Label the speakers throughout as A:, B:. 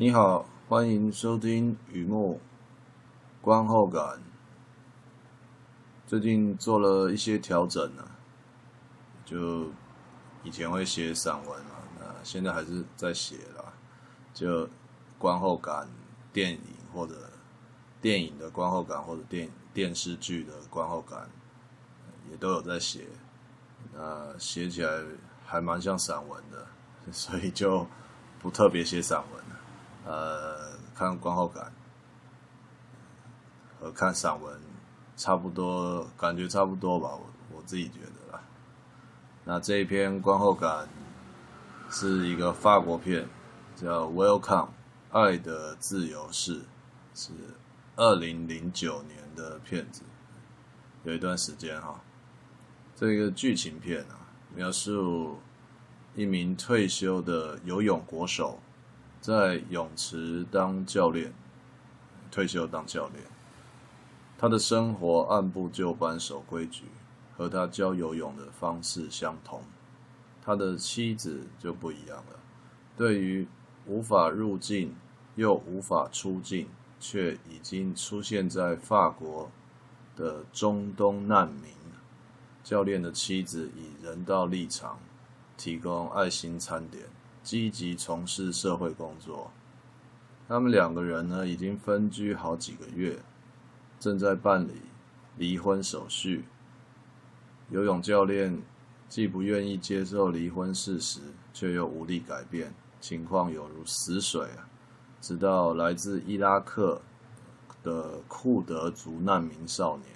A: 你好，欢迎收听雨墨观后感。最近做了一些调整呢、就以前会写散文嘛，那现在还是在写啦。就观后感，电影或者电影的观后感，或者电电视剧的观后感，也都有在写。那写起来还蛮像散文的，所以就不特别写散文。呃，看观后感和看散文差不多，感觉差不多吧，我我自己觉得啦。那这一篇观后感是一个法国片，叫《Welcome》，爱的自由式，是二零零九年的片子，有一段时间哈。这个剧情片啊，描述一名退休的游泳国手。在泳池当教练，退休当教练。他的生活按部就班，守规矩，和他教游泳的方式相同。他的妻子就不一样了，对于无法入境又无法出境，却已经出现在法国的中东难民，教练的妻子以人道立场提供爱心餐点。积极从事社会工作，他们两个人呢，已经分居好几个月，正在办理离婚手续。游泳教练既不愿意接受离婚事实，却又无力改变，情况有如死水啊！直到来自伊拉克的库德族难民少年，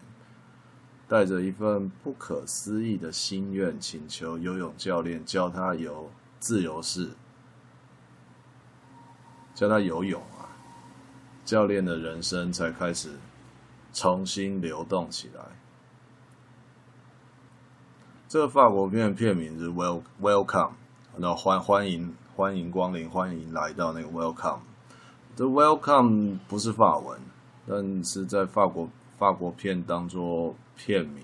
A: 带着一份不可思议的心愿，请求游泳教练教他游自由式。教他游泳啊，教练的人生才开始重新流动起来。这个法国片片名是 Wel Welcome，那欢欢迎欢迎光临，欢迎来到那个 Welcome。这 Welcome 不是法文，但是在法国法国片当做片名。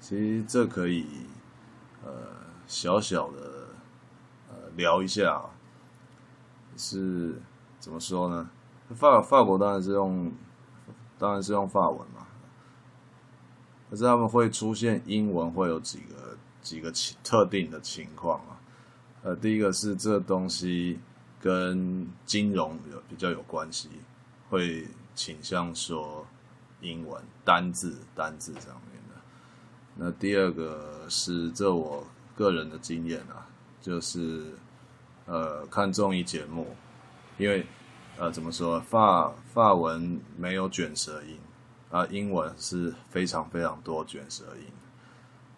A: 其实这可以呃小小的呃聊一下，是。怎么说呢？法法国当然是用，当然是用法文嘛。可是他们会出现英文，会有几个几个情特定的情况啊。呃，第一个是这东西跟金融有比较有关系，会倾向说英文单字单字上面的。那第二个是这我个人的经验啊，就是呃看综艺节目。因为，呃，怎么说？法法文没有卷舌音，啊，英文是非常非常多卷舌音，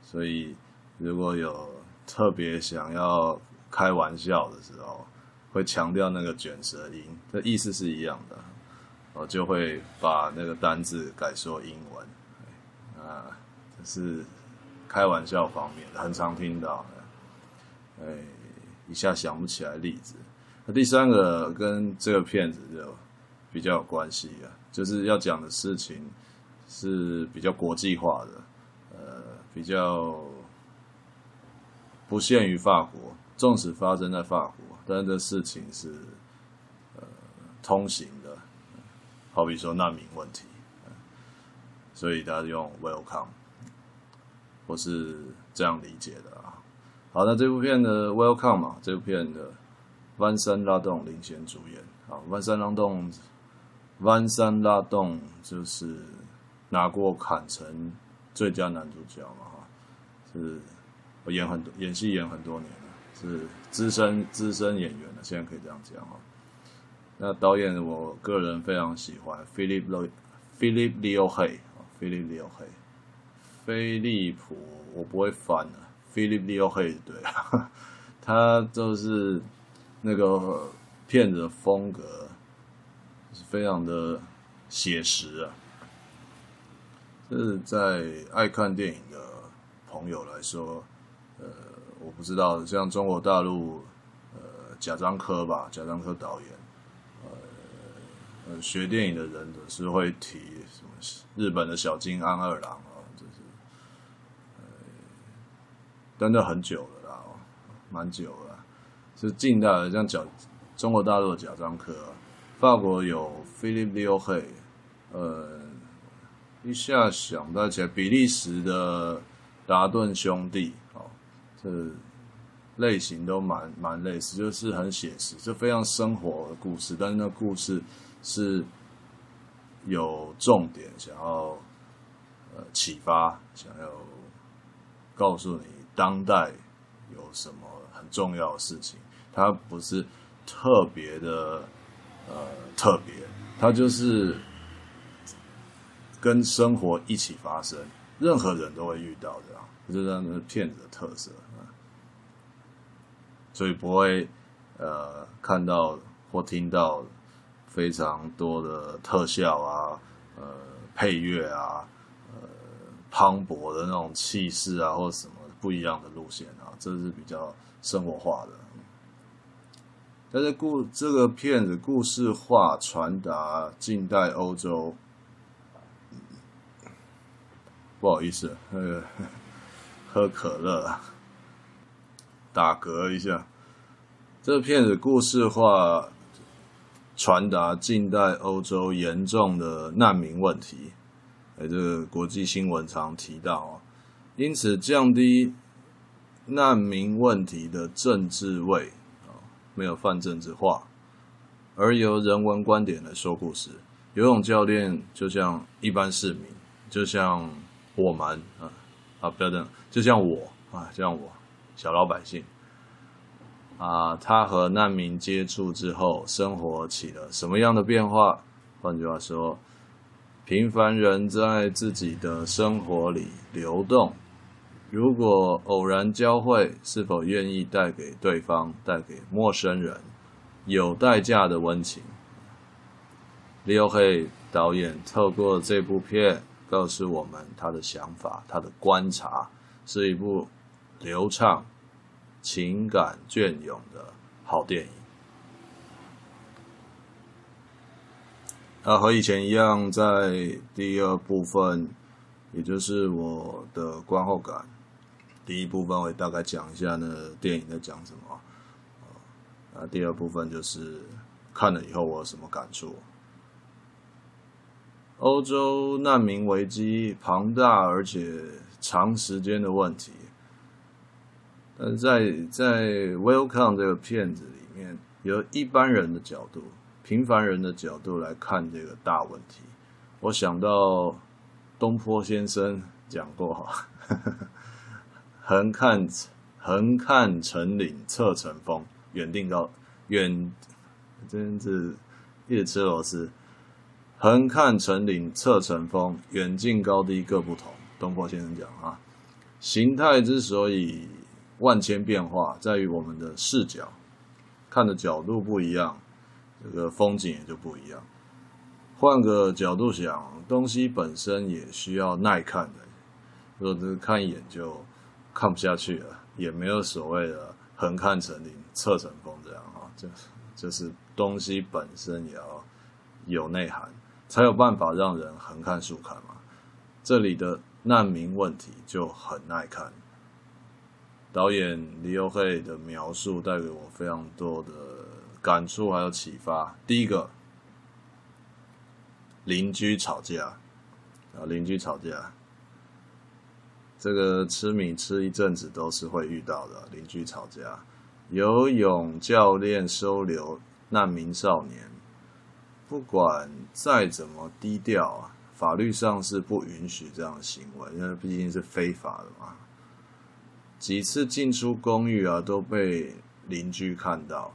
A: 所以如果有特别想要开玩笑的时候，会强调那个卷舌音，这意思是一样的，我就会把那个单字改说英文，啊，这是开玩笑方面的，很常听到的，哎，一下想不起来例子。那第三个跟这个片子就比较有关系啊，就是要讲的事情是比较国际化的，呃，比较不限于法国，纵使发生在法国，但这事情是呃通行的，好比说难民问题，所以大家用 welcome，我是这样理解的啊。好，那这部片的 welcome 嘛，这部片的。万山拉栋领衔主演啊，万山拉栋，万山拉栋就是拿过坎城最佳男主角嘛，哈，是我演很多演戏演很多年了，是资深资深演员了，现在可以这样讲哈。那导演我个人非常喜欢，Philippe Philippe Lioret，Philippe Lioret，菲利普我不会翻的，Philippe Lioret 对啊，他就是。那个片子的风格是非常的写实啊，就是在爱看电影的朋友来说，呃，我不知道，像中国大陆，呃，贾樟柯吧，贾樟柯导演，呃，学电影的人总是会提什么日本的小津安二郎啊，就是，呃，等等很久了啦，蛮久了。是近代的，像贾中国大陆的贾樟柯，法国有 Philippe Lioret，呃，一下想不起来，比利时的达顿兄弟，哦，这类型都蛮蛮类似，就是很写实，就非常生活的故事，但是那故事是有重点，想要呃启发，想要告诉你当代有什么重要的事情，它不是特别的呃特别，它就是跟生活一起发生，任何人都会遇到的啊，这是那片子的特色。所以不会，呃，看到或听到非常多的特效啊，呃，配乐啊，呃，磅礴的那种气势啊，或者什么不一样的路线啊，这是比较生活化的。但是故这个片子故事化传达近代欧洲，不好意思，那 个喝可乐。打嗝一下，这片子故事化传达近代欧洲严重的难民问题，哎，这个国际新闻常提到啊，因此降低难民问题的政治味啊，没有泛政治化，而由人文观点来说故事。游泳教练就像一般市民，就像我们啊啊，不要这样，就像我啊，就像我。小老百姓啊，他和难民接触之后，生活起了什么样的变化？换句话说，平凡人在自己的生活里流动，如果偶然交汇，是否愿意带给对方、带给陌生人有代价的温情？Lioret 导演透过这部片告诉我们他的想法，他的观察，是一部。流畅、情感隽永的好电影。啊，和以前一样，在第二部分，也就是我的观后感。第一部分我大概讲一下呢电影在讲什么。啊，第二部分就是看了以后我有什么感触。欧洲难民危机庞大而且长时间的问题。但，在在《Welcome》这个片子里面，由一般人的角度、平凡人的角度来看这个大问题，我想到东坡先生讲过哈，横看横看成岭侧成峰，远定高远，真是一直吃螺丝。横看成岭侧成峰，远近高低各不同。东坡先生讲啊，形态之所以万千变化在于我们的视角，看的角度不一样，这个风景也就不一样。换个角度想，东西本身也需要耐看的。如果这个看一眼就看不下去了，也没有所谓的横看成岭侧成峰这样啊。就是就是东西本身也要有内涵，才有办法让人横看竖看嘛。这里的难民问题就很耐看。导演 Lioret 的描述带给我非常多的感触，还有启发。第一个，邻居吵架啊，邻居吵架，这个吃米吃一阵子都是会遇到的。邻居吵架，游泳教练收留难民少年，不管再怎么低调啊，法律上是不允许这样的行为，因为毕竟是非法的嘛。几次进出公寓啊，都被邻居看到。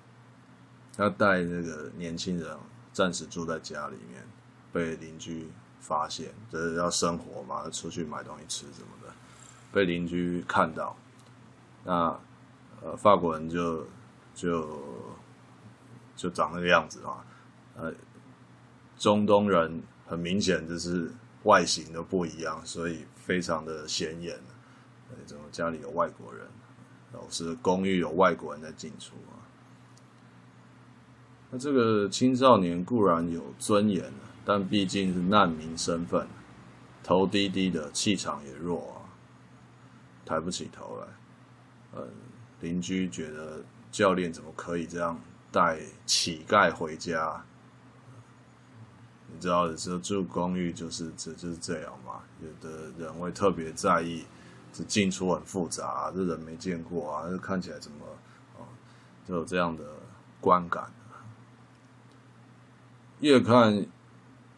A: 他带那个年轻人暂时住在家里面，被邻居发现，就是要生活嘛，出去买东西吃什么的，被邻居看到。那呃，法国人就就就长那个样子啊。呃，中东人很明显就是外形都不一样，所以非常的显眼。怎么家里有外国人，老是公寓有外国人在进出啊？那这个青少年固然有尊严，但毕竟是难民身份，头低低的，气场也弱，抬不起头来。嗯，邻居觉得教练怎么可以这样带乞丐回家。你知道，有时候住公寓就是这就是这样嘛。有的人会特别在意，这进出很复杂，这人没见过啊，这看起来怎么哦，就有这样的观感。越看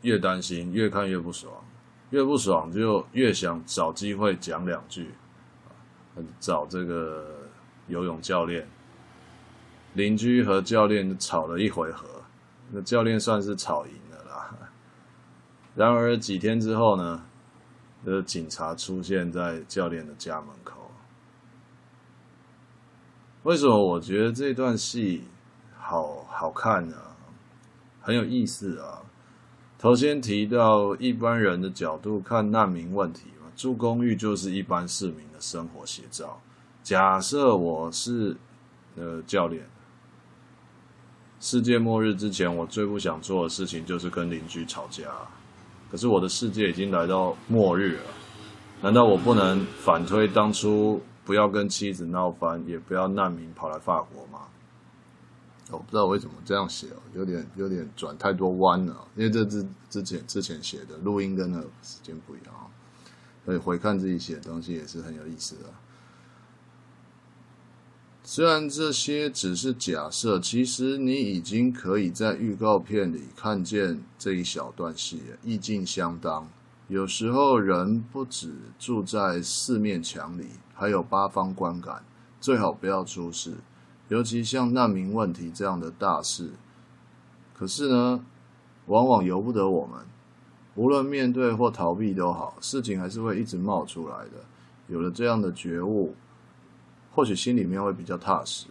A: 越担心，越看越不爽，越不爽就越想找机会讲两句。找这个游泳教练，邻居和教练吵了一回合，那教练算是吵赢了啦。然而几天之后呢，这警察出现在教练的家门口。为什么我觉得这段戏好好看呢？很有意思啊！头先提到一般人的角度看难民问题嘛，住公寓就是一般市民生活写照。假设我是呃教练，世界末日之前，我最不想做的事情就是跟邻居吵架。可是我的世界已经来到末日了，难道我不能反推当初不要跟妻子闹翻，也不要难民跑来法国吗？我不知道为什么这样写哦，有点有点转太多弯了，因为这之之前之前写的录音跟那个时间不一样，所以回看自己写的东西也是很有意思的。虽然这些只是假设，其实你已经可以在预告片里看见这一小段戏，意境相当。有时候人不只住在四面墙里，还有八方观感，最好不要出事。尤其像难民问题这样的大事，可是呢，往往由不得我们。无论面对或逃避都好，事情还是会一直冒出来的。有了这样的觉悟，或许心里面会比较踏实。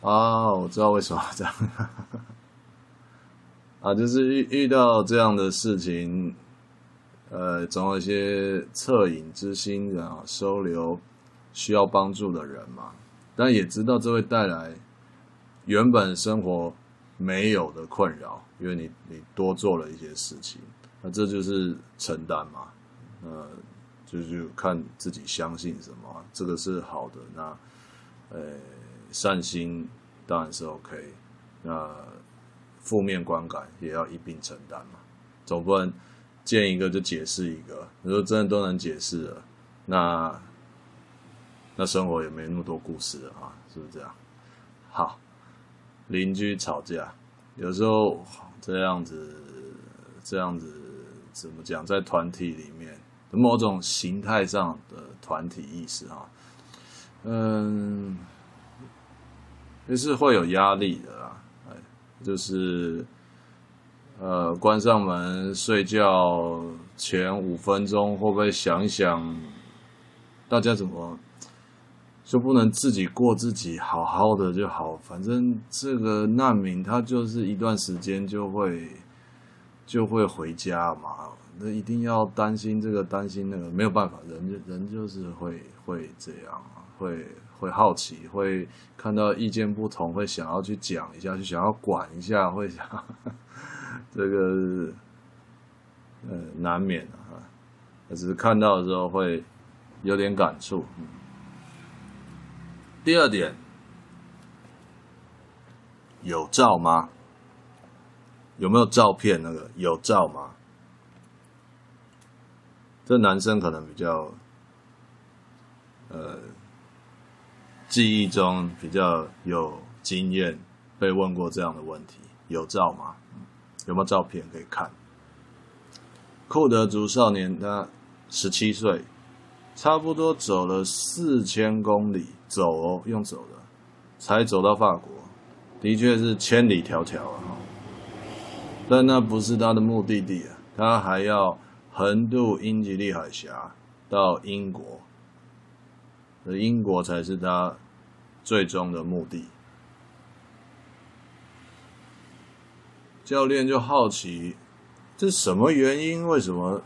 A: 啊，我知道为什么这样。啊，就是遇遇到这样的事情，呃，总有一些恻隐之心，然后收留需要帮助的人嘛。但也知道这会带来原本生活没有的困扰，因为你你多做了一些事情，那这就是承担嘛，呃，就是看自己相信什么，这个是好的，那呃善心当然是 OK，那负面观感也要一并承担嘛，总不能见一个就解释一个，如果真的都能解释了，那。那生活也没那么多故事了啊，是不是这样？好，邻居吵架，有时候这样子，这样子怎么讲？在团体里面，某种形态上的团体意识啊，嗯，就是会有压力的啦。哎，就是呃，关上门睡觉前五分钟，会不会想一想，大家怎么？就不能自己过自己好好的就好，反正这个难民他就是一段时间就会就会回家嘛，那一定要担心这个担心那个，没有办法，人人就是会会这样，会会好奇，会看到意见不同，会想要去讲一下，就想要管一下，会想 这个呃难免啊，只是看到的时候会有点感触。第二点，有照吗？有没有照片？那个有照吗？这男生可能比较，呃，记忆中比较有经验，被问过这样的问题：有照吗？有没有照片可以看？库德族少年他十七岁。差不多走了四千公里，走哦，用走的，才走到法国，的确是千里迢迢啊。但那不是他的目的地啊，他还要横渡英吉利海峡到英国，而英国才是他最终的目的。教练就好奇，这什么原因？为什么？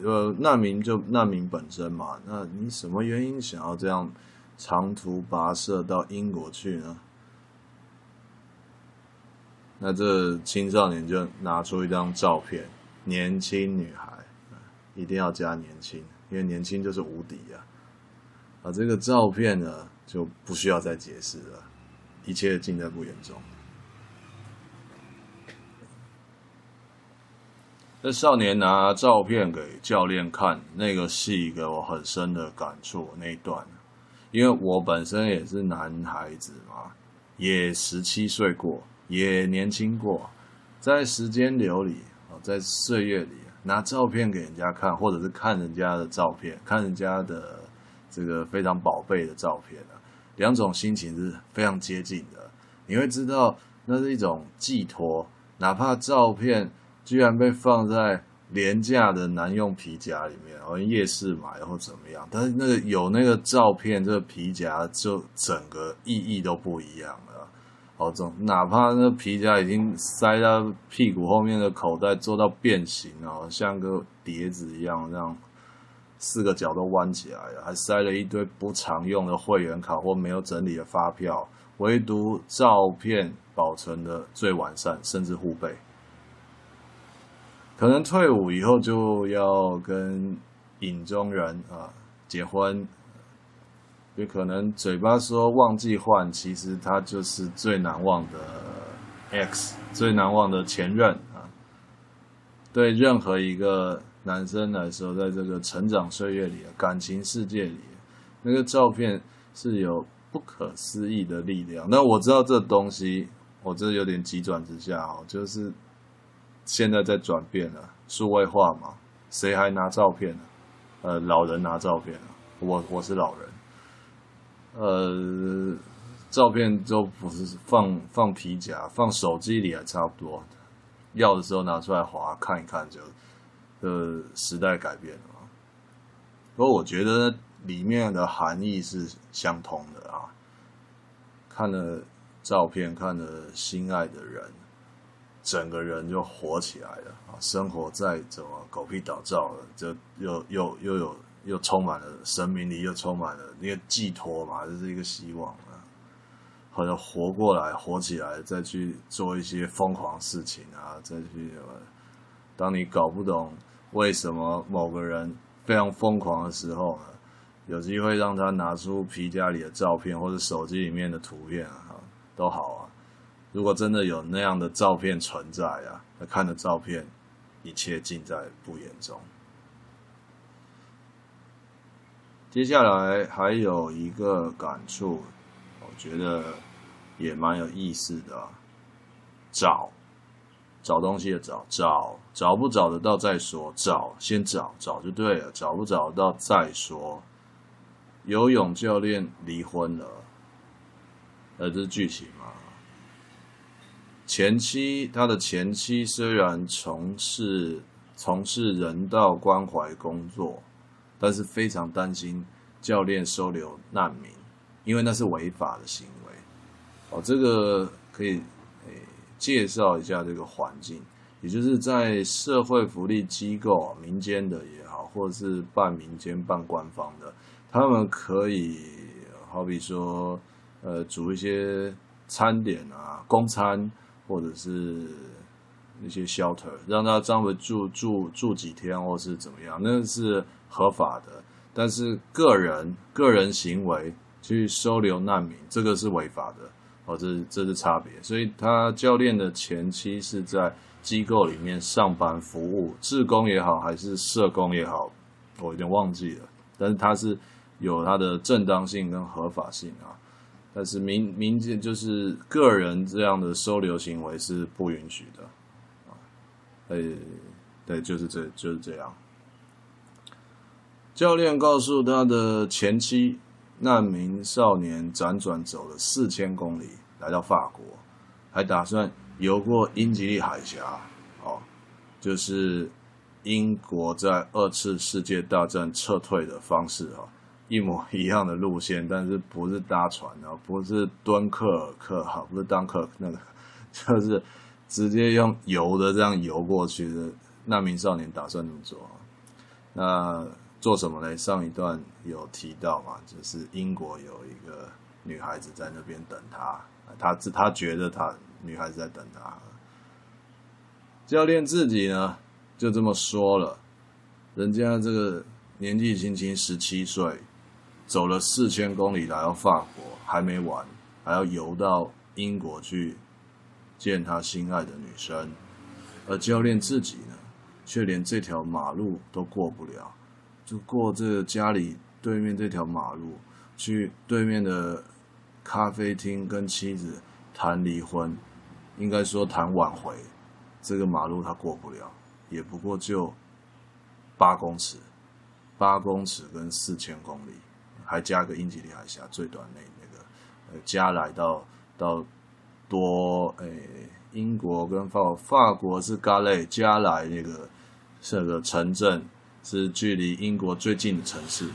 A: 呃，难民就难民本身嘛，那你什么原因想要这样长途跋涉到英国去呢？那这青少年就拿出一张照片，年轻女孩，一定要加年轻，因为年轻就是无敌啊。啊，这个照片呢就不需要再解释了，一切尽在不言中。这少年拿照片给教练看，那个戏给我很深的感触。那一段，因为我本身也是男孩子嘛，也十七岁过，也年轻过，在时间流里啊，在岁月里拿照片给人家看，或者是看人家的照片，看人家的这个非常宝贝的照片啊，两种心情是非常接近的。你会知道，那是一种寄托，哪怕照片。居然被放在廉价的男用皮夹里面，好像夜市买或怎么样？但是那个有那个照片，这个皮夹就整个意义都不一样了。好，总哪怕那皮夹已经塞到屁股后面的口袋，做到变形哦，像个碟子一样，这样四个角都弯起来了，还塞了一堆不常用的会员卡或没有整理的发票，唯独照片保存的最完善，甚至护贝。可能退伍以后就要跟影中人啊结婚，也可能嘴巴说忘记换，其实他就是最难忘的 X，最难忘的前任啊。对任何一个男生来说，在这个成长岁月里、感情世界里，那个照片是有不可思议的力量。那我知道这东西，我这有点急转直下哦，就是。现在在转变了，数位化嘛，谁还拿照片呢？呃，老人拿照片啊，我我是老人，呃，照片都不是放放皮夹，放手机里还差不多，要的时候拿出来滑看一看就，呃，时代改变了嘛。不过我觉得里面的含义是相通的啊，看了照片，看了心爱的人。整个人就活起来了啊！生活再怎么狗屁倒灶了，就又又又有又充满了生命力，又充满了那个寄托嘛，这是一个希望啊！或者活过来，活起来，再去做一些疯狂事情啊！再去什么？当你搞不懂为什么某个人非常疯狂的时候呢，有机会让他拿出皮夹里的照片或者手机里面的图片啊，都好！如果真的有那样的照片存在啊，那看的照片，一切尽在不言中。接下来还有一个感触，我觉得也蛮有意思的。找，找东西的找，找找不找得到再说，找先找找就对了，找不找得到再说。游泳教练离婚了，呃，这是剧情嘛？前妻，他的前妻虽然从事从事人道关怀工作，但是非常担心教练收留难民，因为那是违法的行为。哦，这个可以诶介绍一下这个环境，也就是在社会福利机构，民间的也好，或者是半民间半官方的，他们可以好比说，呃，煮一些餐点啊，公餐。或者是一些 shelter，让他这样住住住几天，或是怎么样，那是合法的。但是个人个人行为去收留难民，这个是违法的。哦，这这是差别。所以他教练的前妻是在机构里面上班服务，志工也好，还是社工也好，我有点忘记了。但是他是有他的正当性跟合法性啊。但是民民间就是个人这样的收留行为是不允许的，啊，诶，对，就是这就是这样。教练告诉他的前妻，难民少年辗转走了四千公里来到法国，还打算游过英吉利海峡，哦，就是英国在二次世界大战撤退的方式啊。一模一样的路线，但是不是搭船啊，不是敦刻尔克哈，不是敦刻尔克那个，就是直接用游的这样游过去的那名少年打算这么做。那做什么呢？上一段有提到嘛，就是英国有一个女孩子在那边等他，他他觉得他女孩子在等他。教练自己呢就这么说了，人家这个年纪轻轻十七岁。走了四千公里来到法国，还没完，还要游到英国去见他心爱的女生，而教练自己呢，却连这条马路都过不了，就过这个家里对面这条马路，去对面的咖啡厅跟妻子谈离婚，应该说谈挽回，这个马路他过不了，也不过就八公尺，八公尺跟四千公里，还加个英吉利海峡最短那那个，呃，加来到到多诶，英国跟法，法国是加累，加来那个这个城镇是距离英国最近的城市。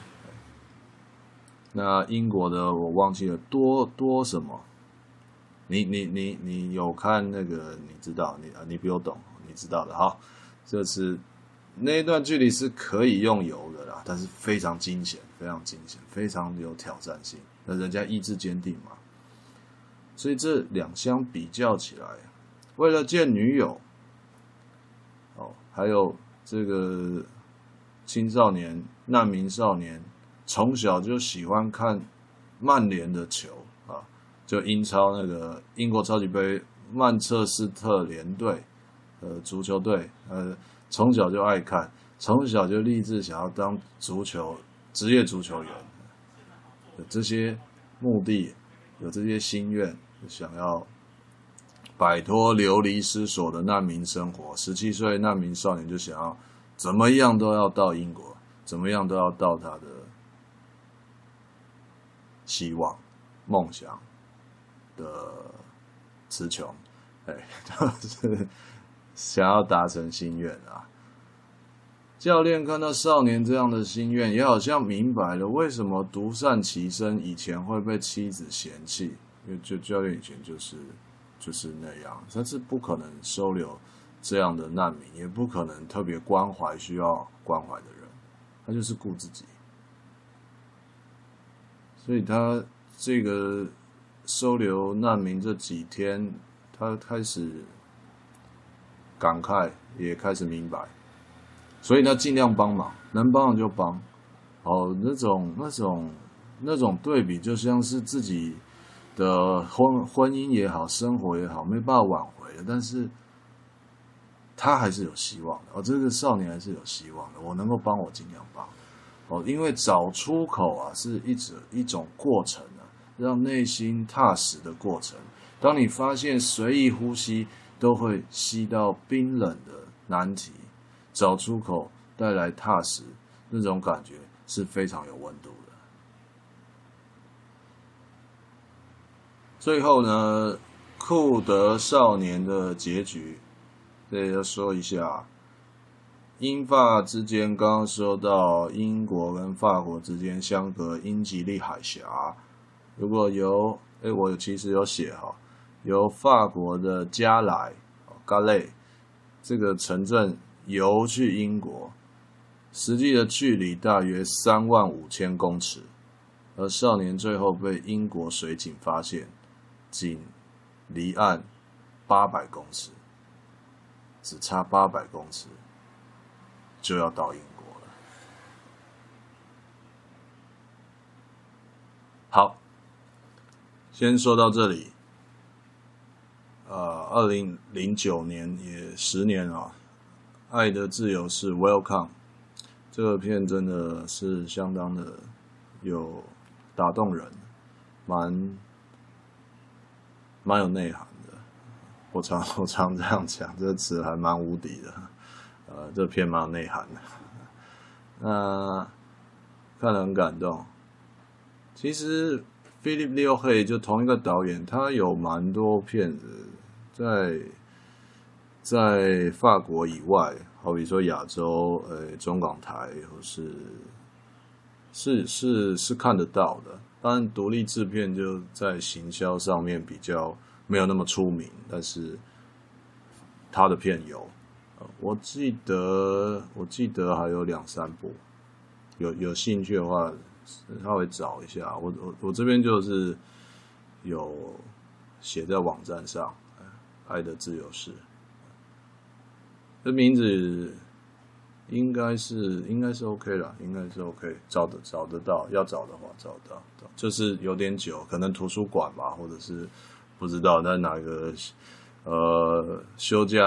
A: 那英国的我忘记了多多什么？你你你你有看那个？你知道你啊？你比我懂，你知道的哈。这是那一段距离是可以用油的啦，但是非常惊险，非常惊险，非常有挑战性。那人家意志坚定嘛，所以这两相比较起来，为了见女友，哦，还有这个青少年难民少年。从小就喜欢看曼联的球啊，就英超那个英国超级杯曼彻斯特联队，呃，足球队，呃，从小就爱看，从小就立志想要当足球职业足球员，有这些目的，有这些心愿，想要摆脱流离失所的难民生活。十七岁难民少年就想要怎么样都要到英国，怎么样都要到他的。希望、梦想的词穷，哎，就是想要达成心愿啊。教练看到少年这样的心愿，也好像明白了为什么独善其身以前会被妻子嫌弃，因为就教练以前就是就是那样，他是不可能收留这样的难民，也不可能特别关怀需要关怀的人，他就是顾自己。所以他这个收留难民这几天，他开始感慨，也开始明白，所以呢尽量帮忙，能帮的就帮。哦，那种那种那种对比，就像是自己的婚婚姻也好，生活也好，没办法挽回的，但是他还是有希望的。哦，这个少年还是有希望的，我能够帮，我尽量帮。哦，因为找出口啊，是一种一种过程啊，让内心踏实的过程。当你发现随意呼吸都会吸到冰冷的难题，找出口带来踏实，那种感觉是非常有温度的。最后呢，库德少年的结局，这要说一下。英法之间，刚刚说到英国跟法国之间相隔英吉利海峡，如果由哎，我其实有写哈，由法国的加莱 （Calais） 这个城镇游去英国，实际的距离大约三万五千公尺，而少年最后被英国水警发现，仅离岸八百公尺，只差八百公尺。就要到英国了。好，先说到这里。呃，二零零九年也十年啊，《爱的自由是 Welcome》这个片真的是相当的有打动人，蛮蛮有内涵的。我常 我常这样讲，这个词还蛮无敌的。呃，这片蛮有内涵的，那看了很感动。其实菲利普·列黑就同一个导演，他有蛮多片子在在法国以外，好比说亚洲，呃，中港台，或是是是是看得到的。当然，独立制片就在行销上面比较没有那么出名，但是他的片有。我记得，我记得还有两三部，有有兴趣的话，稍微找一下。我我我这边就是有写在网站上，《爱的自由式》这名字应该是应该是 OK 了，应该是 OK，找得找得到，要找的话找得到，就是有点久，可能图书馆吧，或者是不知道在哪个呃休假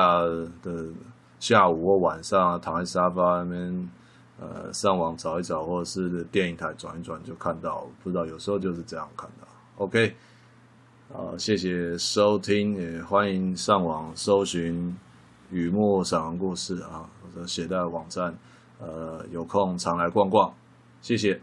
A: 的下午或晚上，躺在沙发那边呃上网找一找，或者是电影台转一转就看到，不知道有时候就是这样看到。OK，啊，谢谢收听，也欢迎上网搜寻雨墨散文故事啊，或者携带网站，呃，有空常来逛逛，谢谢。